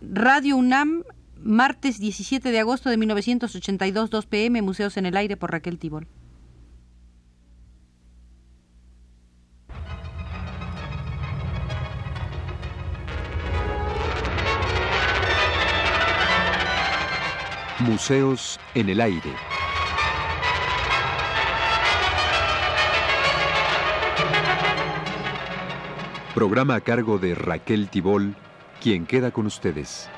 Radio UNAM, martes 17 de agosto de 1982, 2 pm, Museos en el Aire por Raquel Tibol. Museos en el Aire. Programa a cargo de Raquel Tibol, quien queda con ustedes.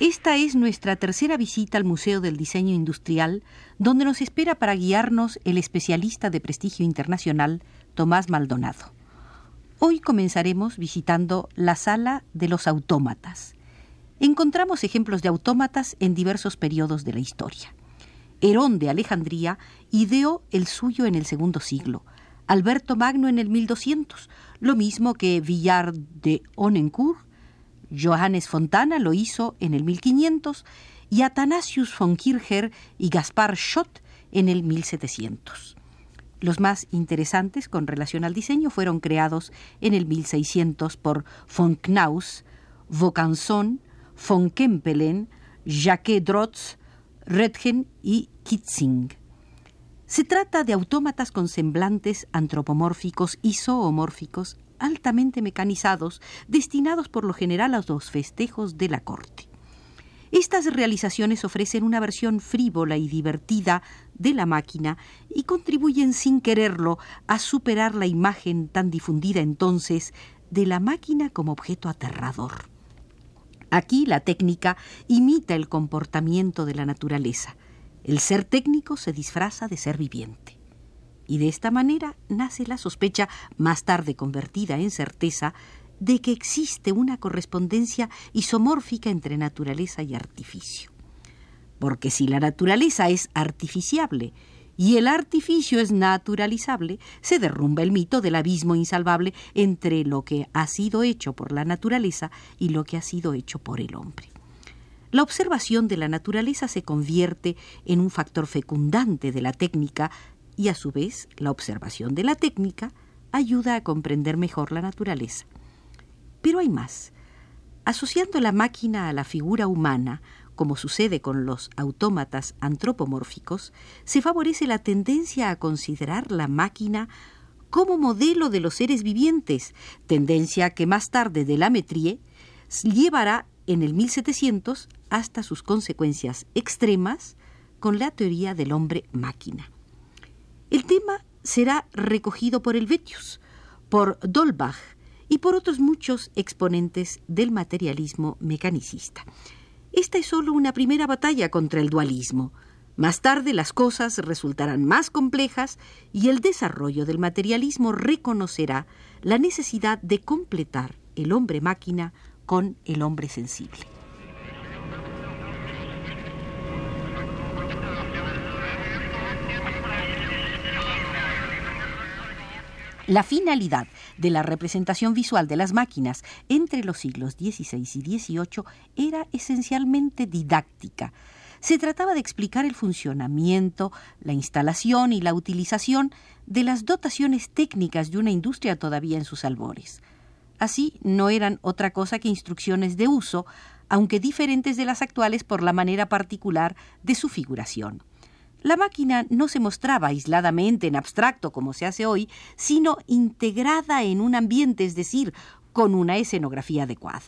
Esta es nuestra tercera visita al Museo del Diseño Industrial, donde nos espera para guiarnos el especialista de prestigio internacional, Tomás Maldonado. Hoy comenzaremos visitando la sala de los autómatas. Encontramos ejemplos de autómatas en diversos periodos de la historia. Herón de Alejandría ideó el suyo en el segundo siglo, Alberto Magno en el 1200, lo mismo que Villard de Onencourt Johannes Fontana lo hizo en el 1500 y Athanasius von Kircher y Gaspar Schott en el 1700. Los más interesantes con relación al diseño fueron creados en el 1600 por von Knaus, Vaucanson, von Kempelen, Jacques Drotz, Redgen y Kitzing. Se trata de autómatas con semblantes antropomórficos y zoomórficos altamente mecanizados, destinados por lo general a los festejos de la corte. Estas realizaciones ofrecen una versión frívola y divertida de la máquina y contribuyen sin quererlo a superar la imagen tan difundida entonces de la máquina como objeto aterrador. Aquí la técnica imita el comportamiento de la naturaleza. El ser técnico se disfraza de ser viviente y de esta manera nace la sospecha, más tarde convertida en certeza, de que existe una correspondencia isomórfica entre naturaleza y artificio. Porque si la naturaleza es artificiable y el artificio es naturalizable, se derrumba el mito del abismo insalvable entre lo que ha sido hecho por la naturaleza y lo que ha sido hecho por el hombre. La observación de la naturaleza se convierte en un factor fecundante de la técnica y a su vez la observación de la técnica ayuda a comprender mejor la naturaleza. Pero hay más. Asociando la máquina a la figura humana, como sucede con los autómatas antropomórficos, se favorece la tendencia a considerar la máquina como modelo de los seres vivientes, tendencia que más tarde de la Metrie llevará en el 1700 hasta sus consecuencias extremas con la teoría del hombre máquina. El tema será recogido por Helvetius, por Dolbach y por otros muchos exponentes del materialismo mecanicista. Esta es solo una primera batalla contra el dualismo. Más tarde las cosas resultarán más complejas y el desarrollo del materialismo reconocerá la necesidad de completar el hombre máquina con el hombre sensible. La finalidad de la representación visual de las máquinas entre los siglos XVI y XVIII era esencialmente didáctica. Se trataba de explicar el funcionamiento, la instalación y la utilización de las dotaciones técnicas de una industria todavía en sus albores. Así, no eran otra cosa que instrucciones de uso, aunque diferentes de las actuales por la manera particular de su figuración. La máquina no se mostraba aisladamente en abstracto como se hace hoy, sino integrada en un ambiente, es decir, con una escenografía adecuada.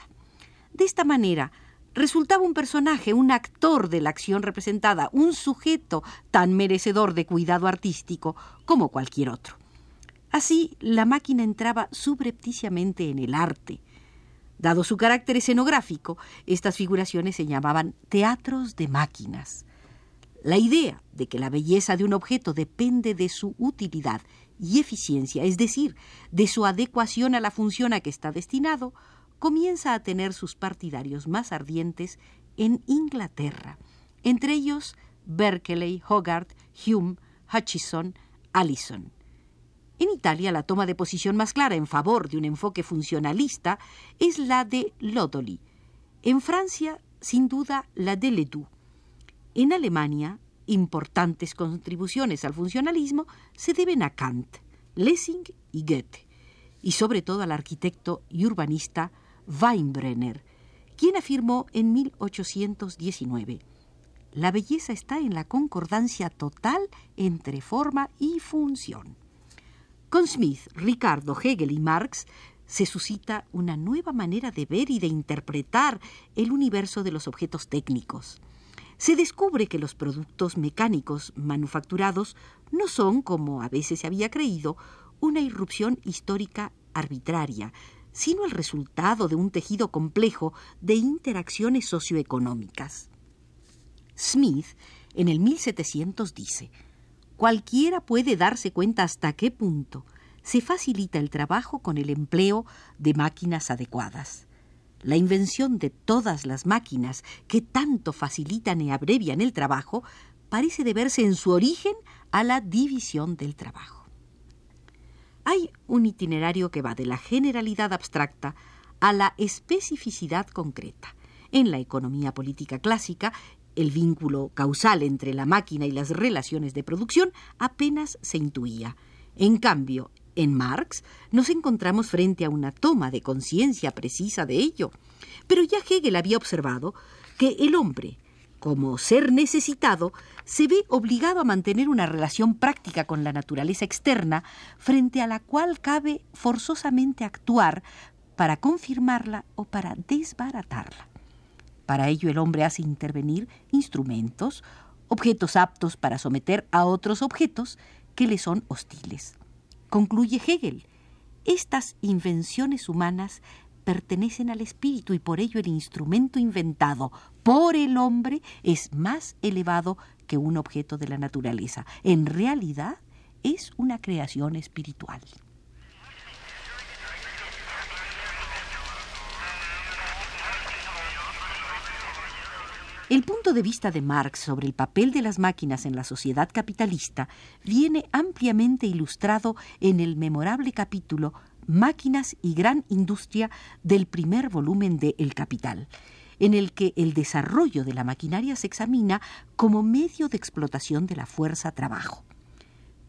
De esta manera, resultaba un personaje, un actor de la acción representada, un sujeto tan merecedor de cuidado artístico como cualquier otro. Así, la máquina entraba subrepticiamente en el arte. Dado su carácter escenográfico, estas figuraciones se llamaban teatros de máquinas. La idea de que la belleza de un objeto depende de su utilidad y eficiencia, es decir, de su adecuación a la función a que está destinado, comienza a tener sus partidarios más ardientes en Inglaterra, entre ellos Berkeley, Hogarth, Hume, Hutchison, Allison. En Italia, la toma de posición más clara en favor de un enfoque funcionalista es la de Lodoli. En Francia, sin duda, la de Ledoux. En Alemania, importantes contribuciones al funcionalismo se deben a Kant, Lessing y Goethe, y sobre todo al arquitecto y urbanista Weinbrenner, quien afirmó en 1819 la belleza está en la concordancia total entre forma y función. Con Smith, Ricardo, Hegel y Marx se suscita una nueva manera de ver y de interpretar el universo de los objetos técnicos. Se descubre que los productos mecánicos manufacturados no son, como a veces se había creído, una irrupción histórica arbitraria, sino el resultado de un tejido complejo de interacciones socioeconómicas. Smith, en el 1700, dice, cualquiera puede darse cuenta hasta qué punto se facilita el trabajo con el empleo de máquinas adecuadas. La invención de todas las máquinas que tanto facilitan y abrevian el trabajo parece deberse en su origen a la división del trabajo. Hay un itinerario que va de la generalidad abstracta a la especificidad concreta. En la economía política clásica, el vínculo causal entre la máquina y las relaciones de producción apenas se intuía. En cambio, en Marx nos encontramos frente a una toma de conciencia precisa de ello. Pero ya Hegel había observado que el hombre, como ser necesitado, se ve obligado a mantener una relación práctica con la naturaleza externa, frente a la cual cabe forzosamente actuar para confirmarla o para desbaratarla. Para ello el hombre hace intervenir instrumentos, objetos aptos para someter a otros objetos que le son hostiles. Concluye Hegel, estas invenciones humanas pertenecen al espíritu y por ello el instrumento inventado por el hombre es más elevado que un objeto de la naturaleza. En realidad es una creación espiritual. El punto de vista de Marx sobre el papel de las máquinas en la sociedad capitalista viene ampliamente ilustrado en el memorable capítulo Máquinas y Gran Industria del primer volumen de El Capital, en el que el desarrollo de la maquinaria se examina como medio de explotación de la fuerza trabajo.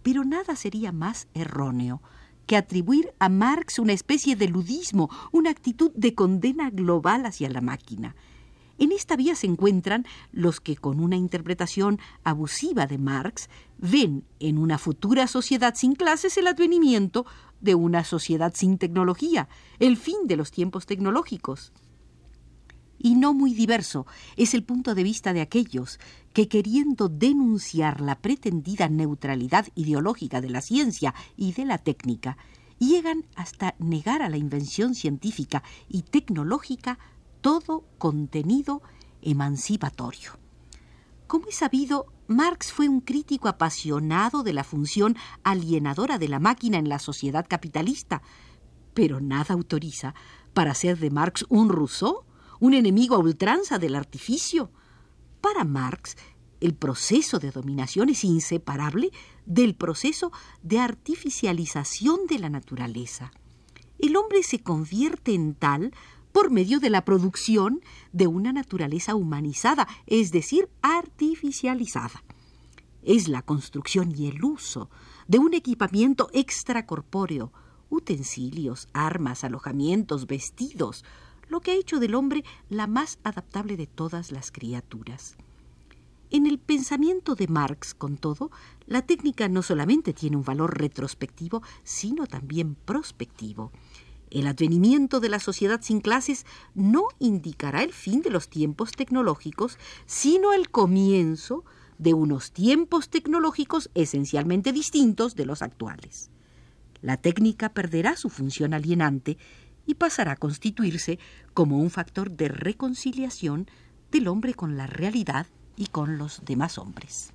Pero nada sería más erróneo que atribuir a Marx una especie de ludismo, una actitud de condena global hacia la máquina. En esta vía se encuentran los que, con una interpretación abusiva de Marx, ven en una futura sociedad sin clases el advenimiento de una sociedad sin tecnología, el fin de los tiempos tecnológicos. Y no muy diverso es el punto de vista de aquellos que, queriendo denunciar la pretendida neutralidad ideológica de la ciencia y de la técnica, llegan hasta negar a la invención científica y tecnológica todo contenido emancipatorio. Como es sabido, Marx fue un crítico apasionado de la función alienadora de la máquina en la sociedad capitalista, pero nada autoriza para hacer de Marx un Rousseau, un enemigo a ultranza del artificio. Para Marx, el proceso de dominación es inseparable del proceso de artificialización de la naturaleza. El hombre se convierte en tal por medio de la producción de una naturaleza humanizada, es decir, artificializada. Es la construcción y el uso de un equipamiento extracorpóreo, utensilios, armas, alojamientos, vestidos, lo que ha hecho del hombre la más adaptable de todas las criaturas. En el pensamiento de Marx, con todo, la técnica no solamente tiene un valor retrospectivo, sino también prospectivo. El advenimiento de la sociedad sin clases no indicará el fin de los tiempos tecnológicos, sino el comienzo de unos tiempos tecnológicos esencialmente distintos de los actuales. La técnica perderá su función alienante y pasará a constituirse como un factor de reconciliación del hombre con la realidad y con los demás hombres.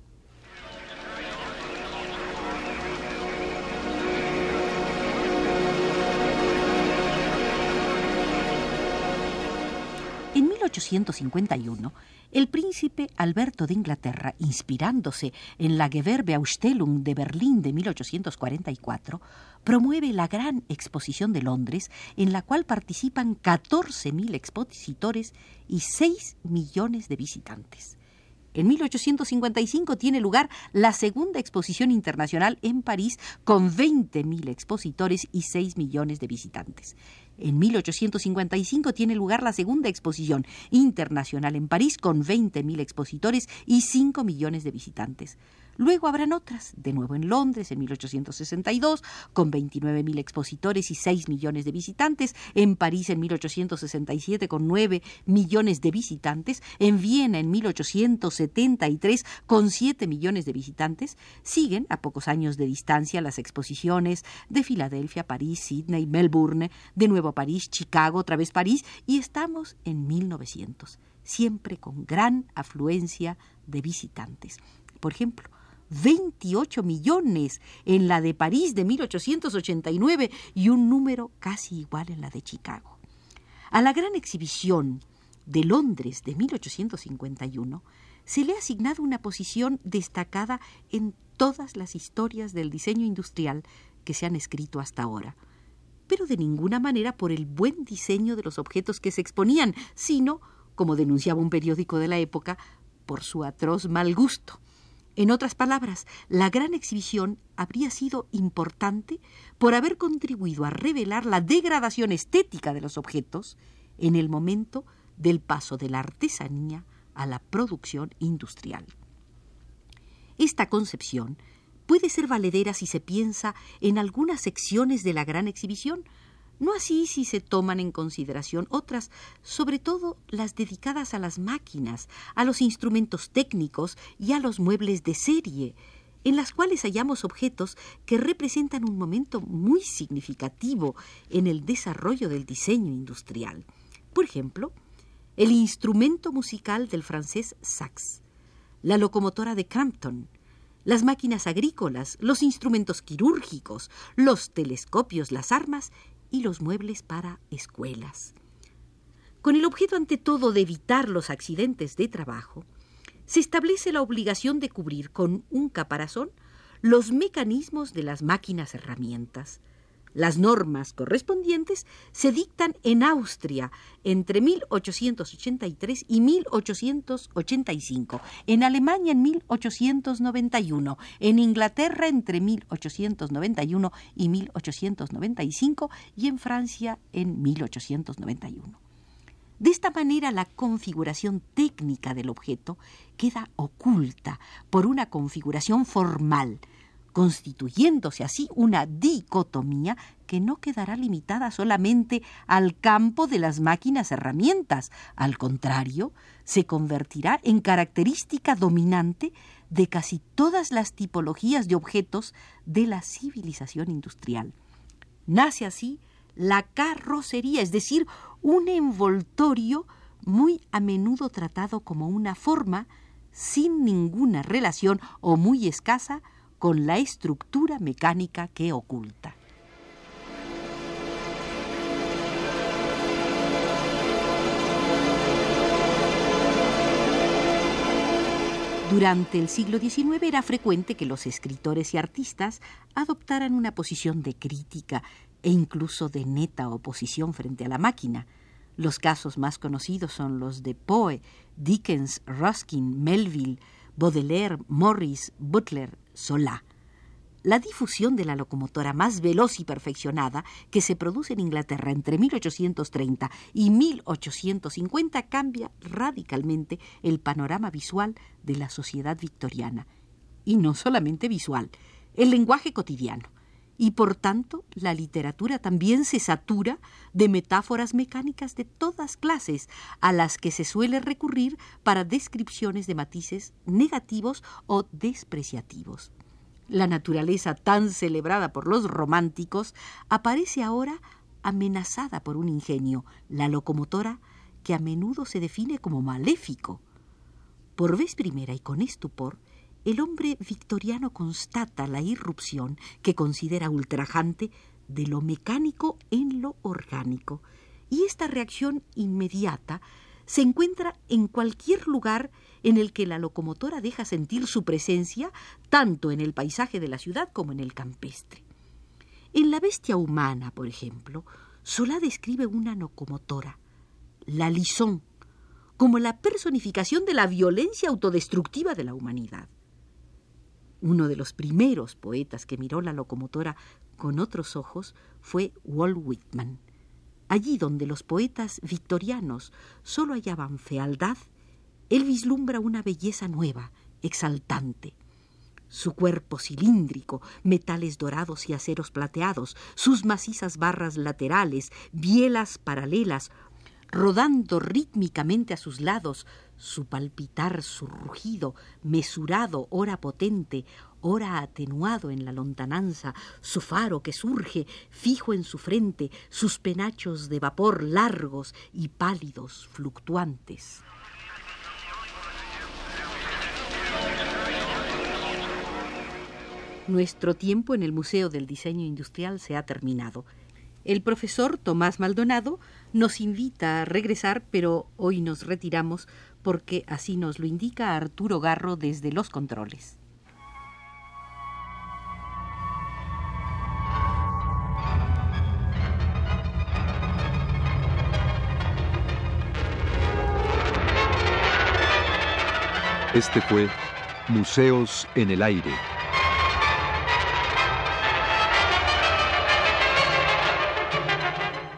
1851, el príncipe Alberto de Inglaterra, inspirándose en la Gewerbeausstellung de Berlín de 1844, promueve la Gran Exposición de Londres, en la cual participan 14.000 expositores y 6 millones de visitantes. En 1855 tiene lugar la segunda exposición internacional en París con 20.000 expositores y 6 millones de visitantes. En 1855 tiene lugar la segunda exposición internacional en París con 20.000 expositores y 5 millones de visitantes. Luego habrán otras, de nuevo en Londres en 1862, con 29.000 expositores y 6 millones de visitantes, en París en 1867 con 9 millones de visitantes, en Viena en 1873 con 7 millones de visitantes. Siguen, a pocos años de distancia, las exposiciones de Filadelfia, París, Sydney, Melbourne, de nuevo París, Chicago, otra vez París, y estamos en 1900, siempre con gran afluencia de visitantes. Por ejemplo, 28 millones en la de París de 1889 y un número casi igual en la de Chicago. A la gran exhibición de Londres de 1851 se le ha asignado una posición destacada en todas las historias del diseño industrial que se han escrito hasta ahora, pero de ninguna manera por el buen diseño de los objetos que se exponían, sino, como denunciaba un periódico de la época, por su atroz mal gusto. En otras palabras, la gran exhibición habría sido importante por haber contribuido a revelar la degradación estética de los objetos en el momento del paso de la artesanía a la producción industrial. Esta concepción puede ser valedera si se piensa en algunas secciones de la gran exhibición, no así si se toman en consideración otras, sobre todo las dedicadas a las máquinas, a los instrumentos técnicos y a los muebles de serie, en las cuales hallamos objetos que representan un momento muy significativo en el desarrollo del diseño industrial. Por ejemplo, el instrumento musical del francés Sax, la locomotora de Crampton, las máquinas agrícolas, los instrumentos quirúrgicos, los telescopios, las armas y los muebles para escuelas. Con el objeto ante todo de evitar los accidentes de trabajo, se establece la obligación de cubrir con un caparazón los mecanismos de las máquinas herramientas, las normas correspondientes se dictan en Austria entre 1883 y 1885, en Alemania en 1891, en Inglaterra entre 1891 y 1895 y en Francia en 1891. De esta manera la configuración técnica del objeto queda oculta por una configuración formal, constituyéndose así una dicotomía que no quedará limitada solamente al campo de las máquinas herramientas, al contrario, se convertirá en característica dominante de casi todas las tipologías de objetos de la civilización industrial. Nace así la carrocería, es decir, un envoltorio muy a menudo tratado como una forma sin ninguna relación o muy escasa con la estructura mecánica que oculta. Durante el siglo XIX era frecuente que los escritores y artistas adoptaran una posición de crítica e incluso de neta oposición frente a la máquina. Los casos más conocidos son los de Poe, Dickens, Ruskin, Melville, Baudelaire, Morris, Butler, Solá. La difusión de la locomotora más veloz y perfeccionada que se produce en Inglaterra entre 1830 y 1850 cambia radicalmente el panorama visual de la sociedad victoriana. Y no solamente visual, el lenguaje cotidiano. Y por tanto, la literatura también se satura de metáforas mecánicas de todas clases, a las que se suele recurrir para descripciones de matices negativos o despreciativos. La naturaleza tan celebrada por los románticos aparece ahora amenazada por un ingenio, la locomotora, que a menudo se define como maléfico. Por vez primera y con estupor, el hombre victoriano constata la irrupción que considera ultrajante de lo mecánico en lo orgánico, y esta reacción inmediata se encuentra en cualquier lugar en el que la locomotora deja sentir su presencia tanto en el paisaje de la ciudad como en el campestre. En la bestia humana, por ejemplo, Solá describe una locomotora, la Lison, como la personificación de la violencia autodestructiva de la humanidad. Uno de los primeros poetas que miró la locomotora con otros ojos fue Walt Whitman. Allí donde los poetas victorianos solo hallaban fealdad, él vislumbra una belleza nueva, exaltante. Su cuerpo cilíndrico, metales dorados y aceros plateados, sus macizas barras laterales, bielas paralelas, rodando rítmicamente a sus lados, su palpitar, su rugido, mesurado, ora potente, ora atenuado en la lontananza, su faro que surge, fijo en su frente, sus penachos de vapor largos y pálidos, fluctuantes. Nuestro tiempo en el Museo del Diseño Industrial se ha terminado. El profesor Tomás Maldonado nos invita a regresar, pero hoy nos retiramos porque así nos lo indica Arturo Garro desde los controles. Este fue Museos en el Aire.